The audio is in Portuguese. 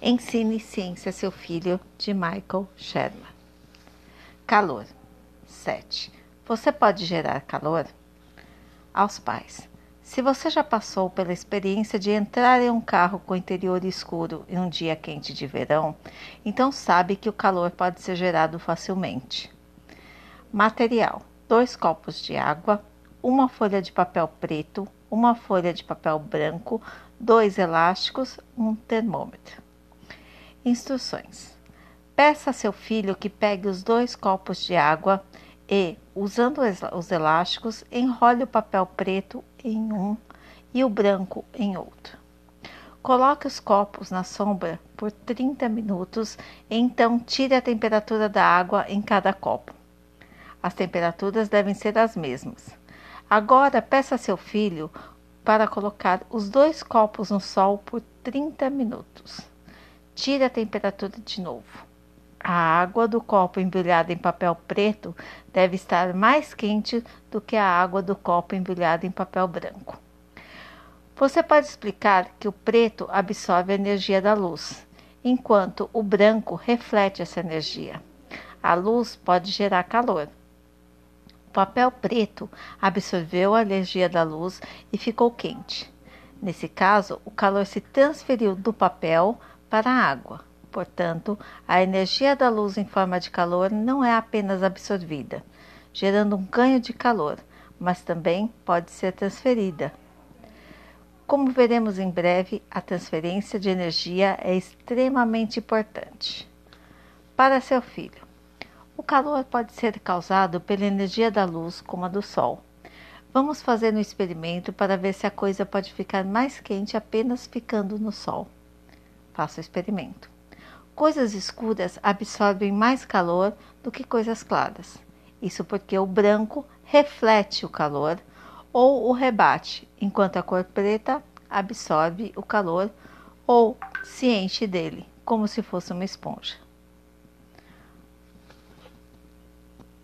Ensine ciência a seu filho, de Michael Sherman. Calor. 7. Você pode gerar calor? Aos pais. Se você já passou pela experiência de entrar em um carro com interior escuro em um dia quente de verão, então sabe que o calor pode ser gerado facilmente. Material: dois copos de água, uma folha de papel preto, uma folha de papel branco, dois elásticos, um termômetro. Instruções: Peça a seu filho que pegue os dois copos de água e, usando os elásticos, enrole o papel preto em um e o branco em outro. Coloque os copos na sombra por 30 minutos então tire a temperatura da água em cada copo. As temperaturas devem ser as mesmas. Agora peça a seu filho para colocar os dois copos no sol por 30 minutos. Tire a temperatura de novo. A água do copo embrulhada em papel preto deve estar mais quente do que a água do copo embrulhada em papel branco. Você pode explicar que o preto absorve a energia da luz, enquanto o branco reflete essa energia. A luz pode gerar calor. O papel preto absorveu a energia da luz e ficou quente. Nesse caso, o calor se transferiu do papel para a água. Portanto, a energia da luz em forma de calor não é apenas absorvida, gerando um ganho de calor, mas também pode ser transferida. Como veremos em breve, a transferência de energia é extremamente importante. Para seu filho, o calor pode ser causado pela energia da luz, como a do Sol. Vamos fazer um experimento para ver se a coisa pode ficar mais quente apenas ficando no Sol. Faça o experimento. Coisas escuras absorvem mais calor do que coisas claras. Isso porque o branco reflete o calor ou o rebate, enquanto a cor preta absorve o calor ou se enche dele, como se fosse uma esponja.